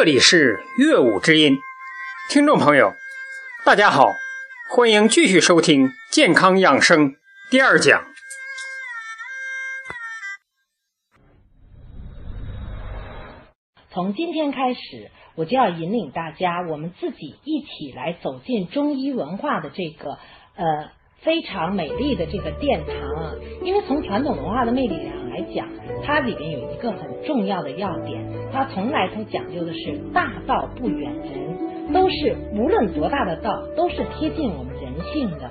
这里是乐舞之音，听众朋友，大家好，欢迎继续收听健康养生第二讲。从今天开始，我就要引领大家，我们自己一起来走进中医文化的这个呃非常美丽的这个殿堂啊。因为从传统文化的魅力上来讲，它里面有一个很重要的要点，它从来都讲究的是大道不远人，都是无论多大的道，都是贴近我们人性的。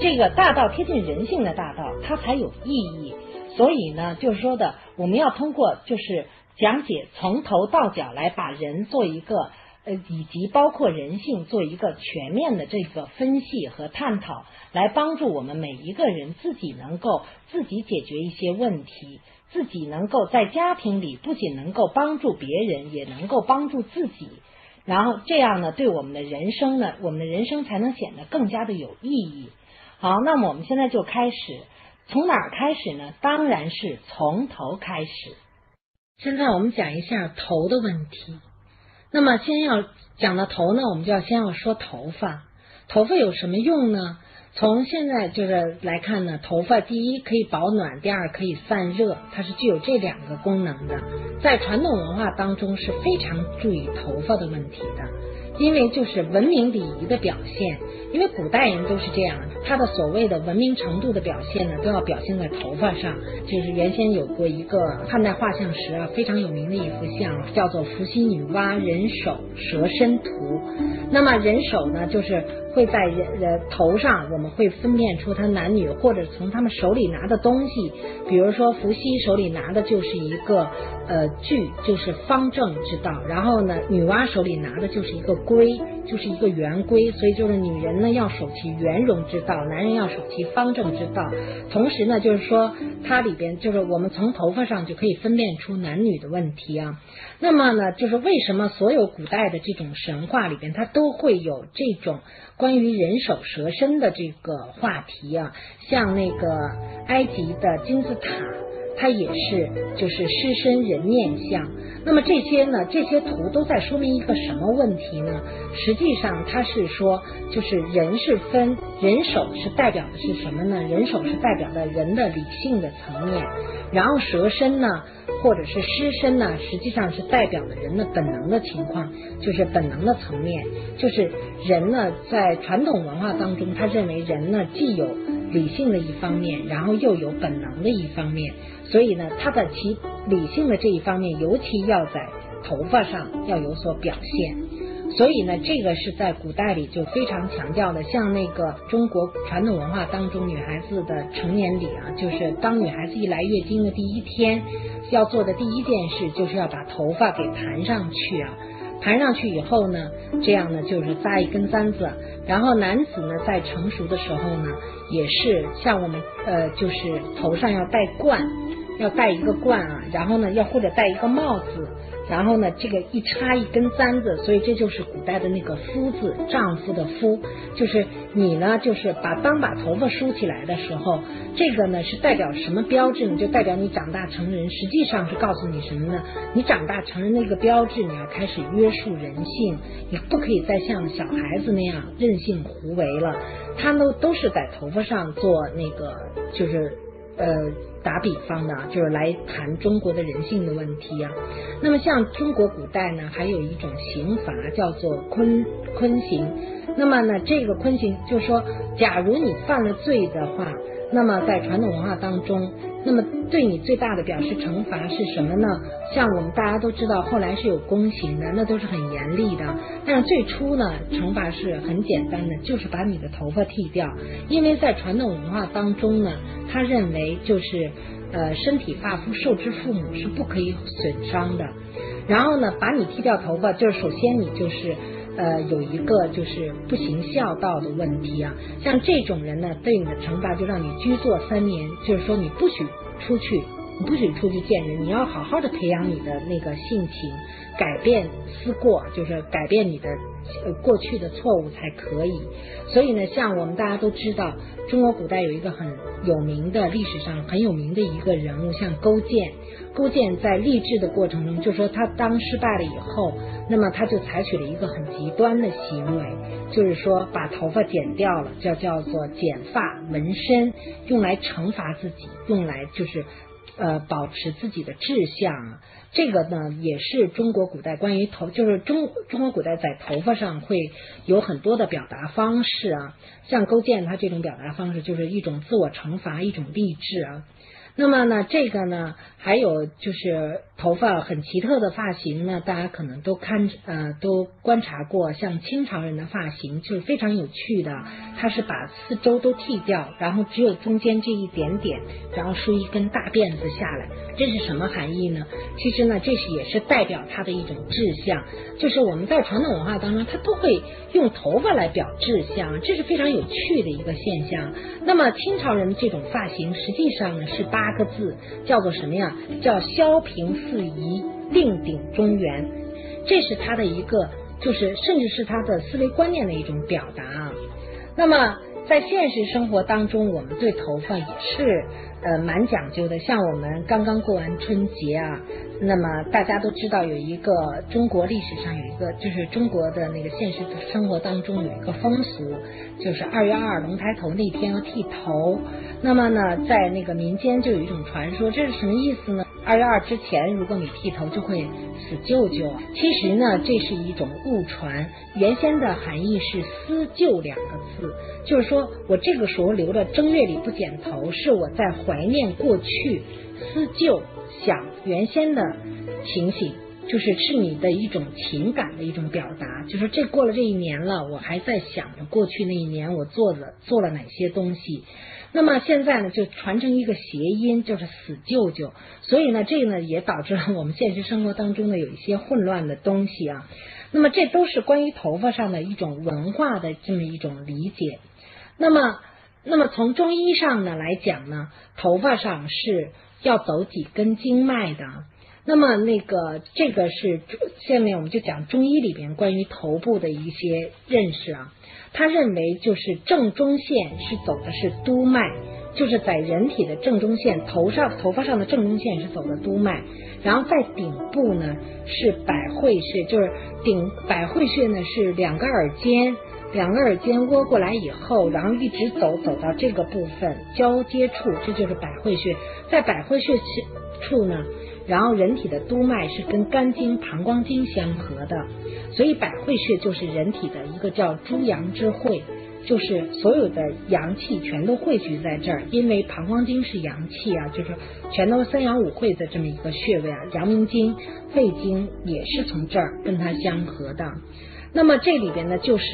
这个大道贴近人性的大道，它才有意义。所以呢，就是说的，我们要通过就是讲解从头到脚来把人做一个呃，以及包括人性做一个全面的这个分析和探讨，来帮助我们每一个人自己能够自己解决一些问题，自己能够在家庭里不仅能够帮助别人，也能够帮助自己。然后这样呢，对我们的人生呢，我们的人生才能显得更加的有意义。好，那么我们现在就开始，从哪儿开始呢？当然是从头开始。现在我们讲一下头的问题。那么先要讲到头呢，我们就要先要说头发。头发有什么用呢？从现在就是来看呢，头发第一可以保暖，第二可以散热，它是具有这两个功能的。在传统文化当中是非常注意头发的问题的，因为就是文明礼仪的表现。因为古代人都是这样，他的所谓的文明程度的表现呢，都要表现在头发上。就是原先有过一个汉代画像石啊，非常有名的一幅像，叫做《伏羲女娲人首蛇身图》。那么人首呢，就是会在人呃头上，我们会分辨出他男女，或者从他们手里拿的东西。比如说伏羲手里拿的就是一个呃矩，就是方正之道；然后呢，女娲手里拿的就是一个圭，就是一个圆规。所以就是女人呢要守其圆融之道，男人要守其方正之道。同时呢，就是说它里边就是我们从头发上就可以分辨出男女的问题啊。那么呢，就是为什么所有古代的这种神话里边，它都会有这种关于人首蛇身的这个话题啊？像那个埃及的金字塔，它也是就是狮身人面像。那么这些呢，这些图都在说明一个什么问题呢？实际上，它是说，就是人是分人首是代表的是什么呢？人首是代表的人的理性的层面，然后蛇身呢，或者是狮身呢，实际上是代表的人的本能的情况，就是本能的层面，就是人呢，在传统文化当中，他认为人呢，既有理性的一方面，然后又有本能的一方面。所以呢，他的其理性的这一方面，尤其要在头发上要有所表现。所以呢，这个是在古代里就非常强调的。像那个中国传统文化当中，女孩子的成年礼啊，就是当女孩子一来月经的第一天，要做的第一件事就是要把头发给盘上去啊。盘上去以后呢，这样呢就是扎一根簪子。然后男子呢，在成熟的时候呢，也是像我们呃，就是头上要戴冠。要戴一个冠啊，然后呢，要或者戴一个帽子，然后呢，这个一插一根簪子，所以这就是古代的那个夫字，丈夫的夫，就是你呢，就是把当把头发梳起来的时候，这个呢是代表什么标志呢？就代表你长大成人，实际上是告诉你什么呢？你长大成人那个标志，你要开始约束人性，你不可以再像小孩子那样任性胡为了。他们都是在头发上做那个，就是呃。打比方呢，就是来谈中国的人性的问题啊。那么像中国古代呢，还有一种刑罚叫做坤坤刑。那么呢，这个坤刑就是说，假如你犯了罪的话。那么在传统文化当中，那么对你最大的表示惩罚是什么呢？像我们大家都知道，后来是有宫刑的，那都是很严厉的。但是最初呢，惩罚是很简单的，就是把你的头发剃掉。因为在传统文化当中呢，他认为就是呃身体发肤受之父母是不可以损伤的。然后呢，把你剃掉头发，就是首先你就是。呃，有一个就是不行孝道的问题啊，像这种人呢，对你的惩罚就让你居坐三年，就是说你不许出去，你不许出去见人，你要好好的培养你的那个性情，改变思过，就是改变你的过去的错误才可以。所以呢，像我们大家都知道，中国古代有一个很有名的历史上很有名的一个人物，像勾践。勾践在励志的过程中，就说他当失败了以后，那么他就采取了一个很极端的行为，就是说把头发剪掉了，叫叫做剪发纹身，用来惩罚自己，用来就是呃保持自己的志向。这个呢，也是中国古代关于头，就是中中国古代在头发上会有很多的表达方式啊。像勾践他这种表达方式，就是一种自我惩罚，一种励志啊。那么呢，这个呢，还有就是头发很奇特的发型呢，大家可能都看呃都观察过，像清朝人的发型就是非常有趣的，他是把四周都剃掉，然后只有中间这一点点，然后梳一根大辫子下来，这是什么含义呢？其实呢，这是也是代表他的一种志向，就是我们在传统文化当中，他都会用头发来表志向，这是非常有趣的一个现象。那么清朝人这种发型，实际上呢是八。八个字叫做什么呀？叫削平四夷，定鼎中原。这是他的一个，就是甚至是他的思维观念的一种表达啊。那么在现实生活当中，我们对头发也是呃蛮讲究的。像我们刚刚过完春节啊，那么大家都知道有一个中国历史上有一个，就是中国的那个现实生活当中有一个风俗，就是二月二龙抬头那天要剃头。那么呢，在那个民间就有一种传说，这是什么意思呢？二月二之前，如果你剃头，就会死舅舅。其实呢，这是一种误传，原先的含义是思旧两个字，就是说我这个时候留着正月里不剪头，是我在怀念过去，思旧想原先的情形，就是是你的一种情感的一种表达，就是这过了这一年了，我还在想着过去那一年我做了做了哪些东西。那么现在呢，就传承一个谐音，就是死舅舅。所以呢，这个呢也导致了我们现实生活当中呢有一些混乱的东西啊。那么这都是关于头发上的一种文化的这么一种理解。那么，那么从中医上呢来讲呢，头发上是要走几根经脉的。那么那个这个是下面我们就讲中医里边关于头部的一些认识啊。他认为，就是正中线是走的是督脉，就是在人体的正中线，头上头发上的正中线是走的督脉，然后在顶部呢是百会穴，就是顶百会穴呢是两个耳尖，两个耳尖窝过来以后，然后一直走走到这个部分交接处，这就是百会穴，在百会穴处呢。然后人体的督脉是跟肝经、膀胱经相合的，所以百会穴就是人体的一个叫诸阳之会，就是所有的阳气全都汇聚在这儿。因为膀胱经是阳气啊，就是全都三阳五会的这么一个穴位啊。阳明经、肺经也是从这儿跟它相合的。那么这里边呢，就是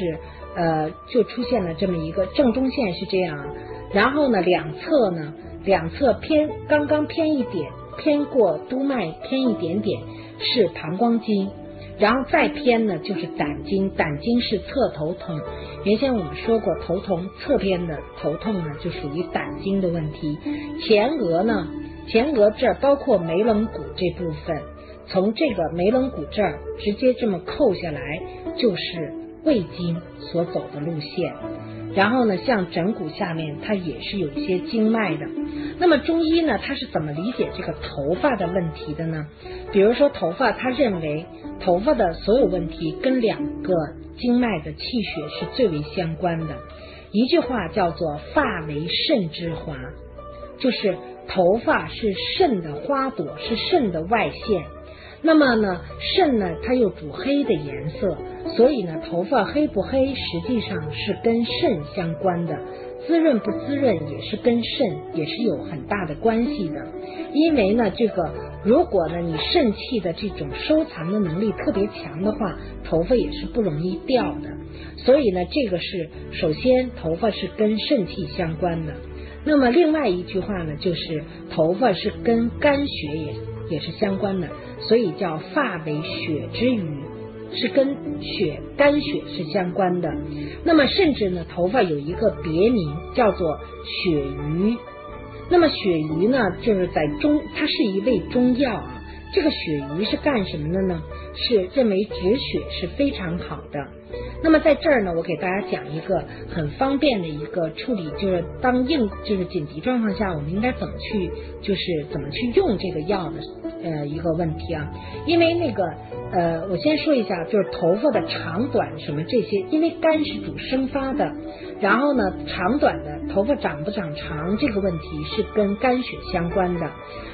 呃，就出现了这么一个正中线是这样，然后呢，两侧呢，两侧偏刚刚偏一点。偏过督脉偏一点点是膀胱经，然后再偏呢就是胆经，胆经是侧头痛。原先我们说过头痛侧边的头痛呢就属于胆经的问题。前额呢，前额这儿包括眉棱骨这部分，从这个眉棱骨这儿直接这么扣下来就是胃经所走的路线。然后呢，像枕骨下面它也是有一些经脉的。那么中医呢，它是怎么理解这个头发的问题的呢？比如说头发，他认为头发的所有问题跟两个经脉的气血是最为相关的。一句话叫做“发为肾之华”，就是头发是肾的花朵，是肾的外线。那么呢，肾呢，它又主黑的颜色，所以呢，头发黑不黑，实际上是跟肾相关的，滋润不滋润也是跟肾也是有很大的关系的。因为呢，这个如果呢，你肾气的这种收藏的能力特别强的话，头发也是不容易掉的。所以呢，这个是首先头发是跟肾气相关的。那么另外一句话呢，就是头发是跟肝血也也是相关的。所以叫发为血之余，是跟血肝血是相关的。那么甚至呢，头发有一个别名叫做血鱼。那么血鱼呢，就是在中，它是一味中药啊。这个血鱼是干什么的呢？是认为止血是非常好的。那么在这儿呢，我给大家讲一个很方便的一个处理，就是当应就是紧急状况下，我们应该怎么去就是怎么去用这个药的呃一个问题啊。因为那个呃，我先说一下，就是头发的长短什么这些，因为肝是主生发的，然后呢长短的头发长不长长这个问题是跟肝血相关的。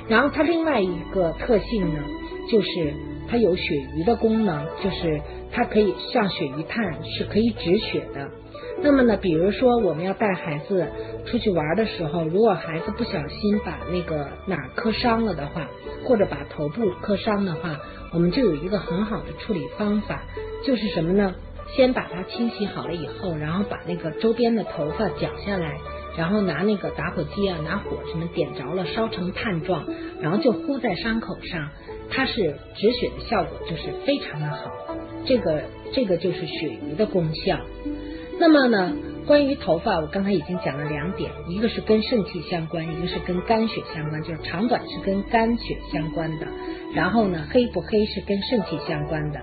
然后它另外一个特性呢，就是它有血瘀的功能，就是它可以像血瘀炭是可以止血的。那么呢，比如说我们要带孩子出去玩的时候，如果孩子不小心把那个哪儿磕伤了的话，或者把头部磕伤的话，我们就有一个很好的处理方法，就是什么呢？先把它清洗好了以后，然后把那个周边的头发绞下来。然后拿那个打火机啊，拿火什么点着了，烧成炭状，然后就敷在伤口上，它是止血的效果就是非常的好。这个这个就是血瘀的功效。那么呢，关于头发，我刚才已经讲了两点，一个是跟肾气相关，一个是跟肝血相关，就是长短是跟肝血相关的。然后呢，黑不黑是跟肾气相关的。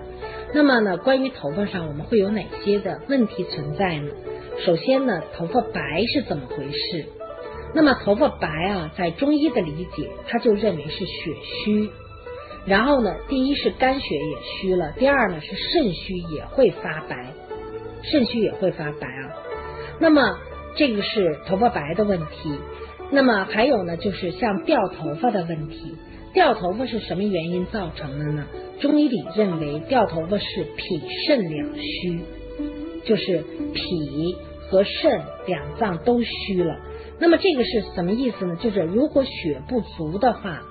那么呢，关于头发上我们会有哪些的问题存在呢？首先呢，头发白是怎么回事？那么头发白啊，在中医的理解，他就认为是血虚。然后呢，第一是肝血也虚了，第二呢是肾虚也会发白，肾虚也会发白啊。那么这个是头发白的问题。那么还有呢，就是像掉头发的问题。掉头发是什么原因造成的呢？中医里认为掉头发是脾肾两虚，就是脾。和肾两脏都虚了，那么这个是什么意思呢？就是如果血不足的话，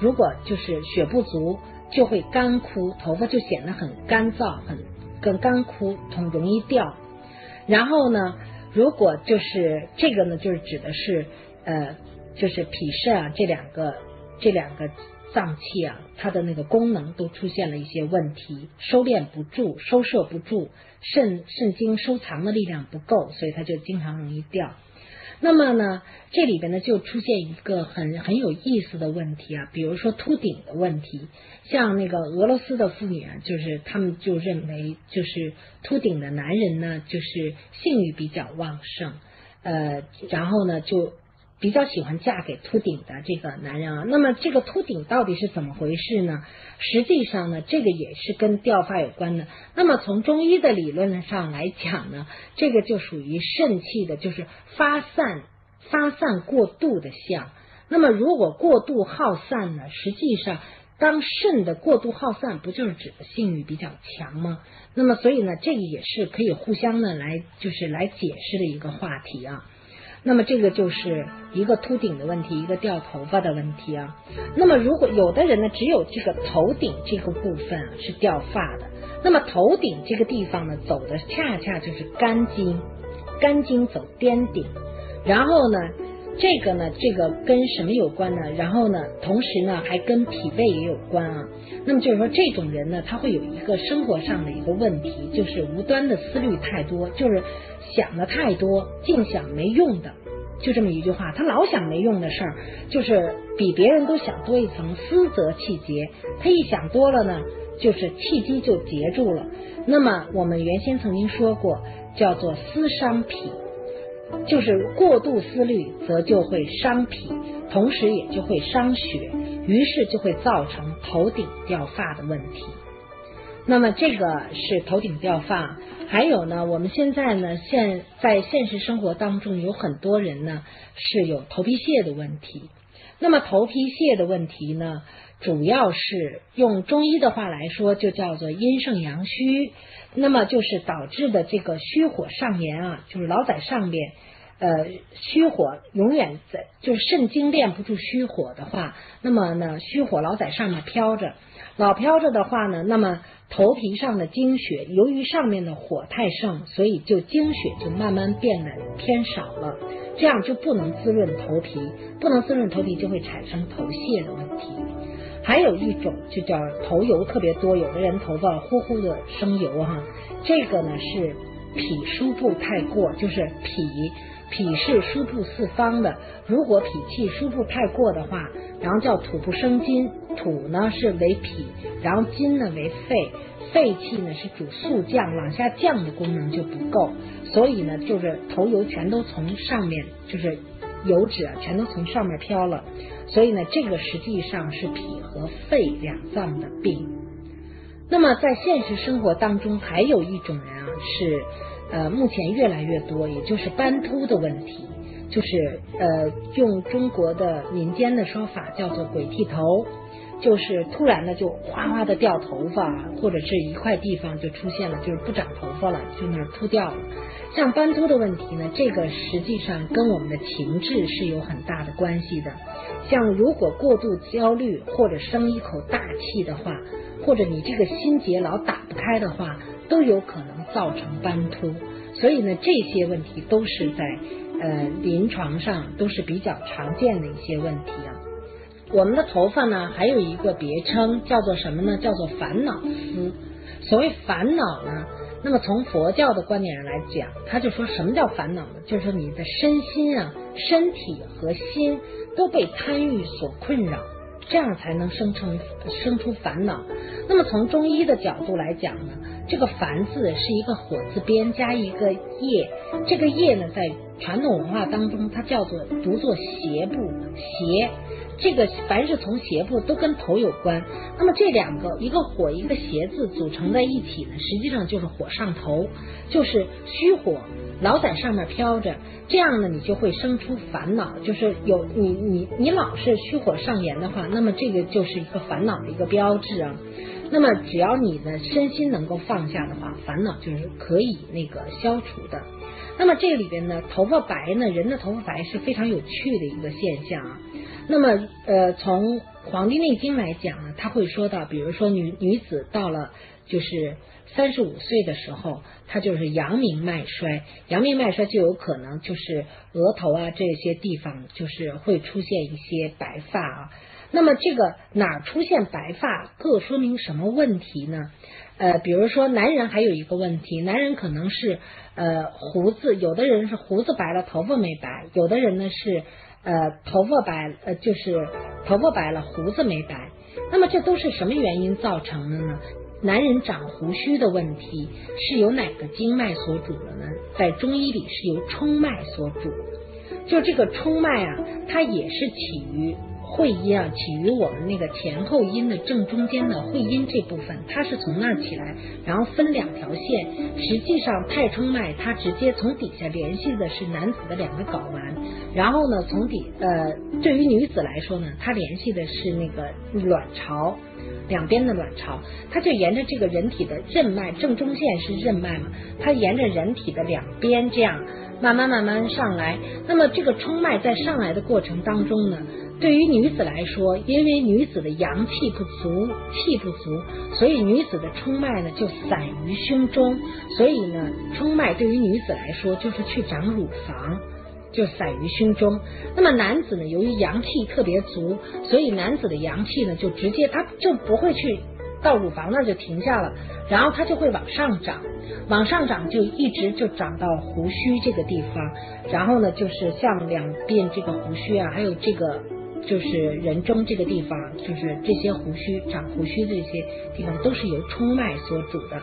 如果就是血不足，就会干枯，头发就显得很干燥，很更干枯，很容易掉。然后呢，如果就是这个呢，就是指的是呃，就是脾肾啊这两个这两个。脏器啊，它的那个功能都出现了一些问题，收敛不住，收摄不住，肾肾经收藏的力量不够，所以它就经常容易掉。那么呢，这里边呢就出现一个很很有意思的问题啊，比如说秃顶的问题，像那个俄罗斯的妇女啊，就是他们就认为，就是秃顶的男人呢，就是性欲比较旺盛，呃，然后呢就。比较喜欢嫁给秃顶的这个男人啊，那么这个秃顶到底是怎么回事呢？实际上呢，这个也是跟掉发有关的。那么从中医的理论上来讲呢，这个就属于肾气的，就是发散发散过度的象。那么如果过度耗散呢，实际上当肾的过度耗散，不就是指的性欲比较强吗？那么所以呢，这个也是可以互相的来就是来解释的一个话题啊。那么这个就是一个秃顶的问题，一个掉头发的问题啊。那么如果有的人呢，只有这个头顶这个部分啊是掉发的，那么头顶这个地方呢走的恰恰就是肝经，肝经走颠顶，然后呢这个呢这个跟什么有关呢？然后呢同时呢还跟脾胃也有关啊。那么就是说这种人呢他会有一个生活上的一个问题，就是无端的思虑太多，就是。想的太多，净想没用的，就这么一句话。他老想没用的事儿，就是比别人都想多一层。思则气结，他一想多了呢，就是气机就结住了。那么我们原先曾经说过，叫做思伤脾，就是过度思虑，则就会伤脾，同时也就会伤血，于是就会造成头顶掉发的问题。那么这个是头顶掉发。还有呢，我们现在呢，现在现实生活当中有很多人呢是有头皮屑的问题。那么头皮屑的问题呢，主要是用中医的话来说，就叫做阴盛阳虚。那么就是导致的这个虚火上炎啊，就是老在上边，呃，虚火永远在，就是肾精练不住虚火的话，那么呢，虚火老在上面飘着，老飘着的话呢，那么。头皮上的精血，由于上面的火太盛，所以就精血就慢慢变得偏少了，这样就不能滋润头皮，不能滋润头皮就会产生头屑的问题。还有一种就叫头油特别多，有的人头发呼呼的生油哈，这个呢是脾输布太过，就是脾脾是输布四方的，如果脾气输布太过的话，然后叫土不生金，土呢是为脾，然后金呢为肺，肺气呢是主速降，往下降的功能就不够，所以呢就是头油全都从上面，就是油脂啊全都从上面飘了，所以呢这个实际上是脾和肺两脏的病。那么在现实生活当中，还有一种人啊是。呃，目前越来越多，也就是斑秃的问题，就是呃，用中国的民间的说法叫做“鬼剃头”，就是突然的就哗哗的掉头发，或者是一块地方就出现了，就是不长头发了，就那儿秃掉了。像斑秃的问题呢，这个实际上跟我们的情志是有很大的关系的。像如果过度焦虑或者生一口大气的话，或者你这个心结老打不开的话，都有可能。造成斑秃，所以呢，这些问题都是在呃临床上都是比较常见的一些问题啊。我们的头发呢，还有一个别称叫做什么呢？叫做烦恼丝。所谓烦恼呢，那么从佛教的观点上来讲，他就说什么叫烦恼呢？就是说你的身心啊，身体和心都被贪欲所困扰，这样才能生成生出烦恼。那么从中医的角度来讲呢？这个“凡”字是一个火字边加一个叶，这个叶呢，在传统文化当中，它叫做读作邪部邪。这个凡是从邪部都跟头有关。那么这两个一个火一个邪字组成在一起呢，实际上就是火上头，就是虚火老在上面飘着，这样呢，你就会生出烦恼。就是有你你你老是虚火上炎的话，那么这个就是一个烦恼的一个标志啊。那么，只要你的身心能够放下的话，烦恼就是可以那个消除的。那么这里边呢，头发白呢，人的头发白是非常有趣的一个现象啊。那么，呃，从《黄帝内经》来讲呢，他会说到，比如说女女子到了就是三十五岁的时候，她就是阳明脉衰，阳明脉衰就有可能就是额头啊这些地方就是会出现一些白发啊。那么这个哪儿出现白发，各说明什么问题呢？呃，比如说男人还有一个问题，男人可能是呃胡子，有的人是胡子白了，头发没白；有的人呢是呃头发白，呃就是头发白了，胡子没白。那么这都是什么原因造成的呢？男人长胡须的问题是由哪个经脉所主的呢？在中医里是由冲脉所主，就这个冲脉啊，它也是起于。会阴啊，起于我们那个前后阴的正中间的会阴这部分，它是从那儿起来，然后分两条线。实际上太冲脉它直接从底下联系的是男子的两个睾丸，然后呢从底呃对于女子来说呢，它联系的是那个卵巢两边的卵巢，它就沿着这个人体的任脉正中线是任脉嘛，它沿着人体的两边这样慢慢慢慢上来。那么这个冲脉在上来的过程当中呢？对于女子来说，因为女子的阳气不足，气不足，所以女子的冲脉呢就散于胸中。所以呢，冲脉对于女子来说就是去长乳房，就散于胸中。那么男子呢，由于阳气特别足，所以男子的阳气呢就直接他就不会去到乳房那儿就停下了，然后它就会往上涨，往上涨就一直就长到胡须这个地方，然后呢就是像两边这个胡须啊，还有这个。就是人中这个地方，就是这些胡须长胡须这些地方，都是由冲脉所主的。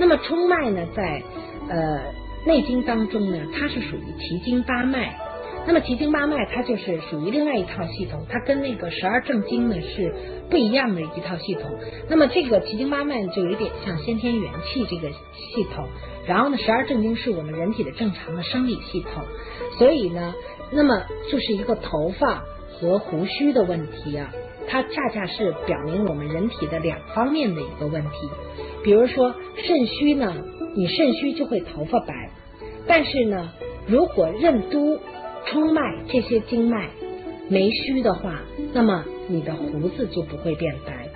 那么冲脉呢，在呃内经当中呢，它是属于奇经八脉。那么奇经八脉它就是属于另外一套系统，它跟那个十二正经呢是不一样的一套系统。那么这个奇经八脉就有点像先天元气这个系统，然后呢十二正经是我们人体的正常的生理系统。所以呢，那么就是一个头发。和胡须的问题啊，它恰恰是表明我们人体的两方面的一个问题。比如说肾虚呢，你肾虚就会头发白；但是呢，如果任督、冲脉这些经脉没虚的话，那么你的胡子就不会变白。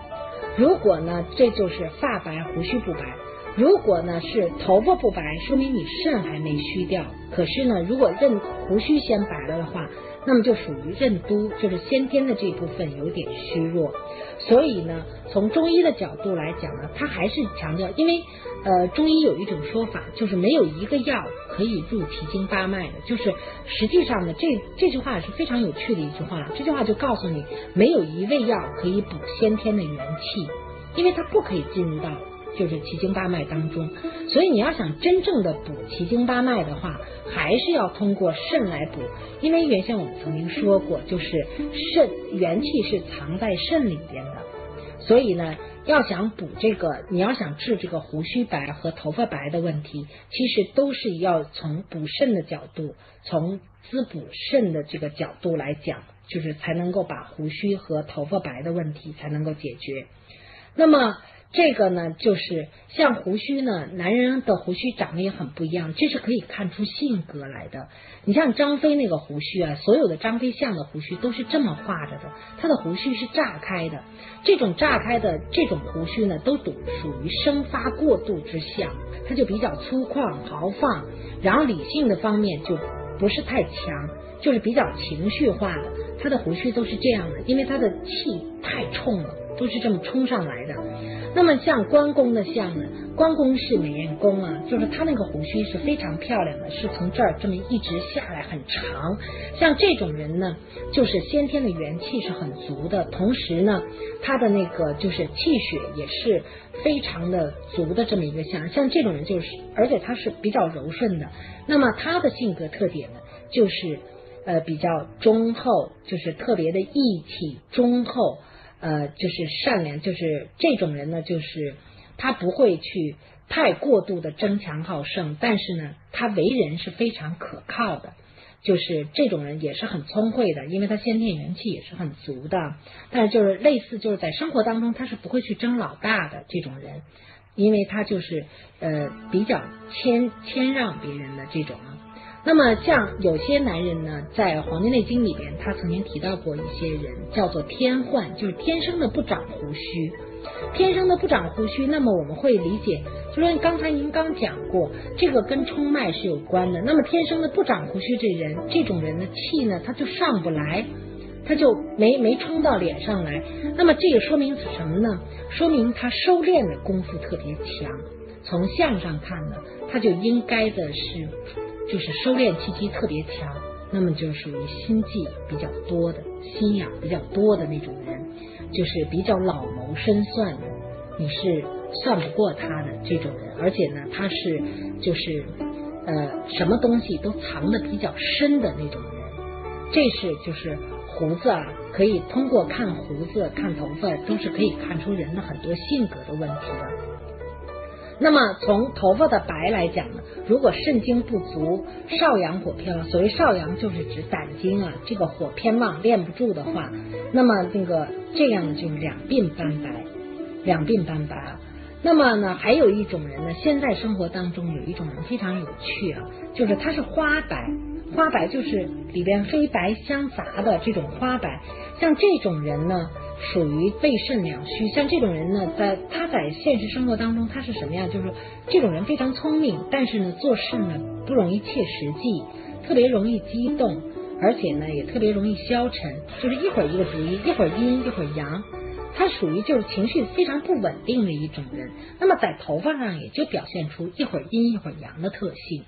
如果呢，这就是发白胡须不白；如果呢是头发不白，说明你肾还没虚掉。可是呢，如果任胡须先白了的话，那么就属于任督，就是先天的这部分有点虚弱。所以呢，从中医的角度来讲呢，它还是强调，因为呃，中医有一种说法，就是没有一个药可以入脾经八脉的。就是实际上呢，这这句话是非常有趣的一句话。这句话就告诉你，没有一味药可以补先天的元气，因为它不可以进入到就是奇经八脉当中。所以你要想真正的补奇经八脉的话，还是要通过肾来补。因为原先我们曾经说过，就是肾元气是藏在肾里边的。所以呢，要想补这个，你要想治这个胡须白和头发白的问题，其实都是要从补肾的角度，从滋补肾的这个角度来讲，就是才能够把胡须和头发白的问题才能够解决。那么。这个呢，就是像胡须呢，男人的胡须长得也很不一样，这是可以看出性格来的。你像张飞那个胡须啊，所有的张飞像的胡须都是这么画着的，他的胡须是炸开的。这种炸开的这种胡须呢，都属属于生发过度之相，他就比较粗犷豪放，然后理性的方面就不是太强，就是比较情绪化的。他的胡须都是这样的，因为他的气太冲了，都是这么冲上来的。那么像关公的像呢？关公是美颜公啊，就是他那个胡须是非常漂亮的，是从这儿这么一直下来很长。像这种人呢，就是先天的元气是很足的，同时呢，他的那个就是气血也是非常的足的这么一个像。像这种人就是，而且他是比较柔顺的。那么他的性格特点呢，就是呃比较忠厚，就是特别的义气忠厚。呃，就是善良，就是这种人呢，就是他不会去太过度的争强好胜，但是呢，他为人是非常可靠的，就是这种人也是很聪慧的，因为他先天元气也是很足的，但是就是类似就是在生活当中他是不会去争老大的这种人，因为他就是呃比较谦谦让别人的这种。那么，像有些男人呢，在《黄帝内经》里边，他曾经提到过一些人，叫做天患，就是天生的不长胡须，天生的不长胡须。那么我们会理解，就说刚才您刚讲过，这个跟冲脉是有关的。那么天生的不长胡须这人，这种人的气呢，他就上不来，他就没没冲到脸上来。那么这个说明什么呢？说明他收敛的功夫特别强。从相上看呢，他就应该的是。就是收敛气机特别强，那么就属于心计比较多的、心眼比较多的那种人，就是比较老谋深算的，你是算不过他的这种人。而且呢，他是就是呃什么东西都藏的比较深的那种人。这是就是胡子啊，可以通过看胡子、看头发，都是可以看出人的很多性格的问题的。那么从头发的白来讲呢，如果肾精不足，少阳火偏旺，所谓少阳就是指胆经啊，这个火偏旺练不住的话，那么那个这样就两鬓斑白，两鬓斑白。那么呢还有一种人呢，现在生活当中有一种人非常有趣啊，就是他是花白，花白就是里边黑白相杂的这种花白，像这种人呢。属于背肾两虚，像这种人呢，在他在现实生活当中，他是什么样？就是这种人非常聪明，但是呢，做事呢不容易切实际，特别容易激动，而且呢也特别容易消沉，就是一会儿一个主意，一会儿阴，一会儿阳，他属于就是情绪非常不稳定的一种人。那么在头发上也就表现出一会儿阴一会儿阳的特性。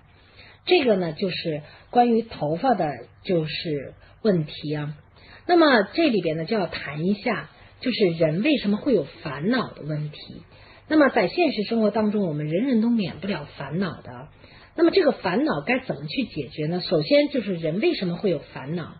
这个呢就是关于头发的，就是问题啊。那么这里边呢，就要谈一下，就是人为什么会有烦恼的问题。那么在现实生活当中，我们人人都免不了烦恼的。那么这个烦恼该怎么去解决呢？首先就是人为什么会有烦恼？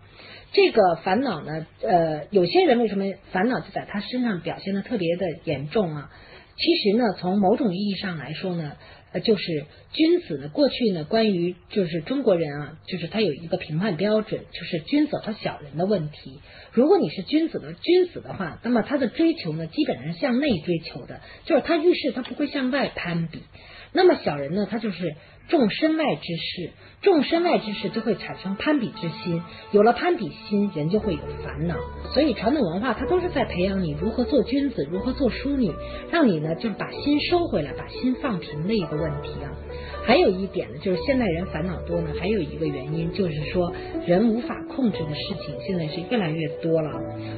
这个烦恼呢，呃，有些人为什么烦恼就在他身上表现的特别的严重啊？其实呢，从某种意义上来说呢。就是君子呢，过去呢，关于就是中国人啊，就是他有一个评判标准，就是君子和小人的问题。如果你是君子的君子的话，那么他的追求呢，基本上是向内追求的，就是他遇事他不会向外攀比。那么小人呢，他就是重身外之事，重身外之事就会产生攀比之心，有了攀比心，人就会有烦恼。所以传统文化它都是在培养你如何做君子，如何做淑女，让你呢就是把心收回来，把心放平的一个问题啊。还有一点呢，就是现代人烦恼多呢，还有一个原因就是说人无法控制的事情现在是越来越多了，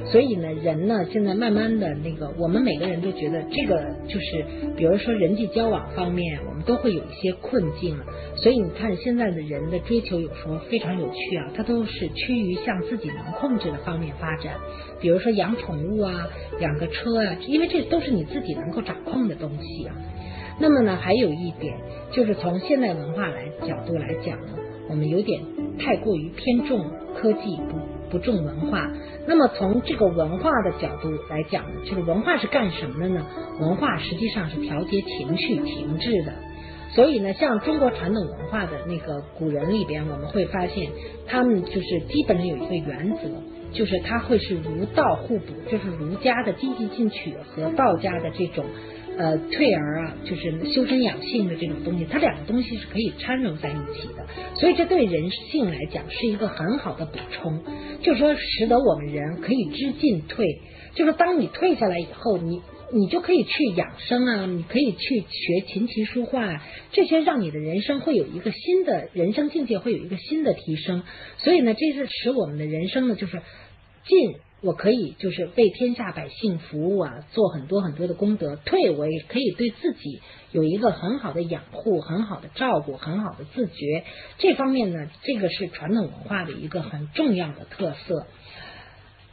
所以呢，人呢现在慢慢的那个，我们每个人都觉得这个就是，比如说人际交往方面，都会有一些困境了。所以你看现在的人的追求有时候非常有趣啊，他都是趋于向自己能控制的方面发展，比如说养宠物啊，养个车啊，因为这都是你自己能够掌控的东西啊。那么呢，还有一点就是从现代文化来角度来讲呢，我们有点太过于偏重科技，不不重文化。那么从这个文化的角度来讲，就是文化是干什么的呢？文化实际上是调节情绪情志的。所以呢，像中国传统文化的那个古人里边，我们会发现他们就是基本上有一个原则，就是他会是儒道互补，就是儒家的积极进取和道家的这种。呃，退而啊，就是修身养性的这种东西，它两个东西是可以掺融在一起的，所以这对人性来讲是一个很好的补充，就是说使得我们人可以知进退，就是当你退下来以后，你你就可以去养生啊，你可以去学琴棋书画啊，这些让你的人生会有一个新的人生境界，会有一个新的提升，所以呢，这是使我们的人生呢，就是进。我可以就是为天下百姓服务啊，做很多很多的功德。退，我也可以对自己有一个很好的养护、很好的照顾、很好的自觉。这方面呢，这个是传统文化的一个很重要的特色。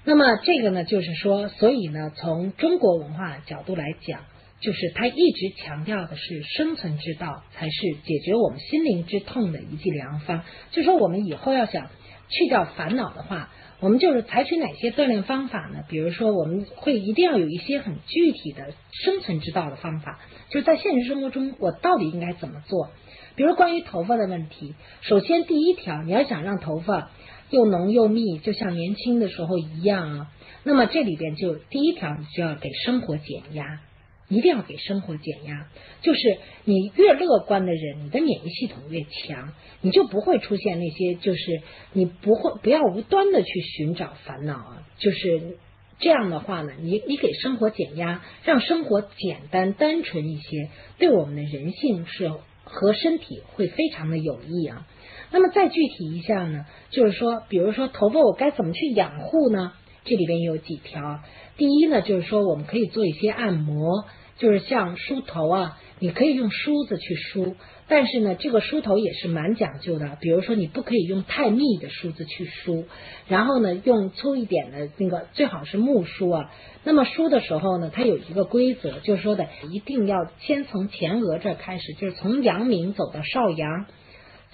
那么这个呢，就是说，所以呢，从中国文化角度来讲，就是他一直强调的是生存之道才是解决我们心灵之痛的一剂良方。就说我们以后要想去掉烦恼的话。我们就是采取哪些锻炼方法呢？比如说，我们会一定要有一些很具体的生存之道的方法，就是在现实生活中，我到底应该怎么做？比如关于头发的问题，首先第一条，你要想让头发又浓又密，就像年轻的时候一样啊，那么这里边就第一条，你就要给生活减压。一定要给生活减压，就是你越乐观的人，你的免疫系统越强，你就不会出现那些，就是你不会不要无端的去寻找烦恼啊，就是这样的话呢，你你给生活减压，让生活简单单纯一些，对我们的人性是和身体会非常的有益啊。那么再具体一下呢，就是说，比如说头发我该怎么去养护呢？这里边有几条。第一呢，就是说我们可以做一些按摩，就是像梳头啊，你可以用梳子去梳，但是呢，这个梳头也是蛮讲究的。比如说，你不可以用太密的梳子去梳，然后呢，用粗一点的那个，最好是木梳啊。那么梳的时候呢，它有一个规则，就是说的一定要先从前额这开始，就是从阳明走到少阳，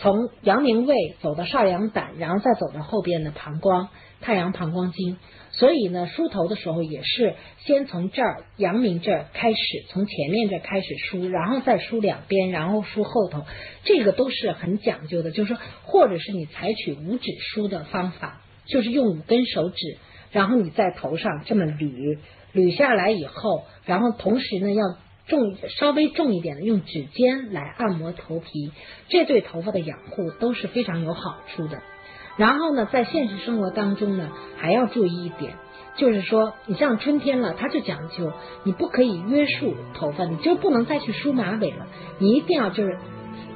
从阳明胃走到少阳胆，然后再走到后边的膀胱。太阳膀胱经，所以呢，梳头的时候也是先从这儿阳明这儿开始，从前面这儿开始梳，然后再梳两边，然后梳后头，这个都是很讲究的。就是说，或者是你采取五指梳的方法，就是用五根手指，然后你在头上这么捋捋下来以后，然后同时呢要重稍微重一点的用指尖来按摩头皮，这对头发的养护都是非常有好处的。然后呢，在现实生活当中呢，还要注意一点，就是说，你像春天了，它就讲究你不可以约束头发，你就不能再去梳马尾了，你一定要就是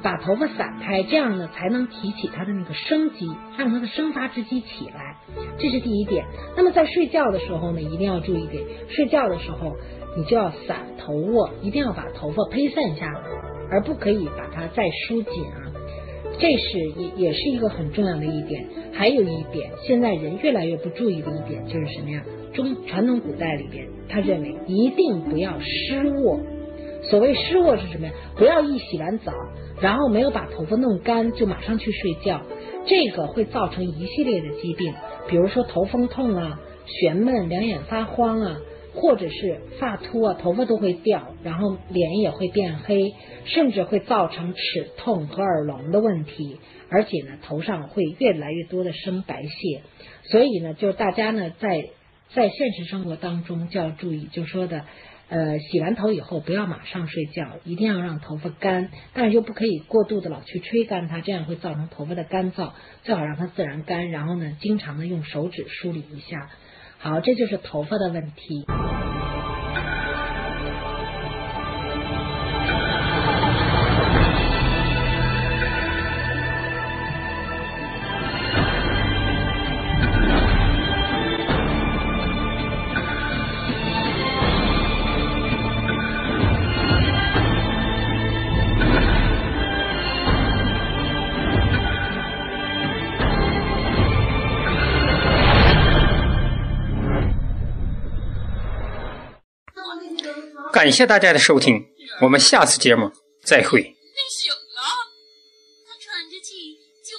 把头发散开，这样呢才能提起它的那个生机，让它的生发之机起来，这是第一点。那么在睡觉的时候呢，一定要注意点，睡觉的时候你就要散头卧，一定要把头发披散下来，而不可以把它再梳紧啊。这是也也是一个很重要的一点，还有一点，现在人越来越不注意的一点就是什么呀？中传统古代里边，他认为一定不要湿卧。所谓湿卧是什么呀？不要一洗完澡，然后没有把头发弄干就马上去睡觉，这个会造成一系列的疾病，比如说头风痛啊、眩闷、两眼发慌啊。或者是发秃啊，头发都会掉，然后脸也会变黑，甚至会造成齿痛和耳聋的问题，而且呢，头上会越来越多的生白屑。所以呢，就是大家呢，在在现实生活当中就要注意，就说的呃，洗完头以后不要马上睡觉，一定要让头发干，但是又不可以过度的老去吹干它，这样会造成头发的干燥。最好让它自然干，然后呢，经常的用手指梳理一下。好，这就是头发的问题。感谢大家的收听，我们下次节目再会。醒了，他喘着气就。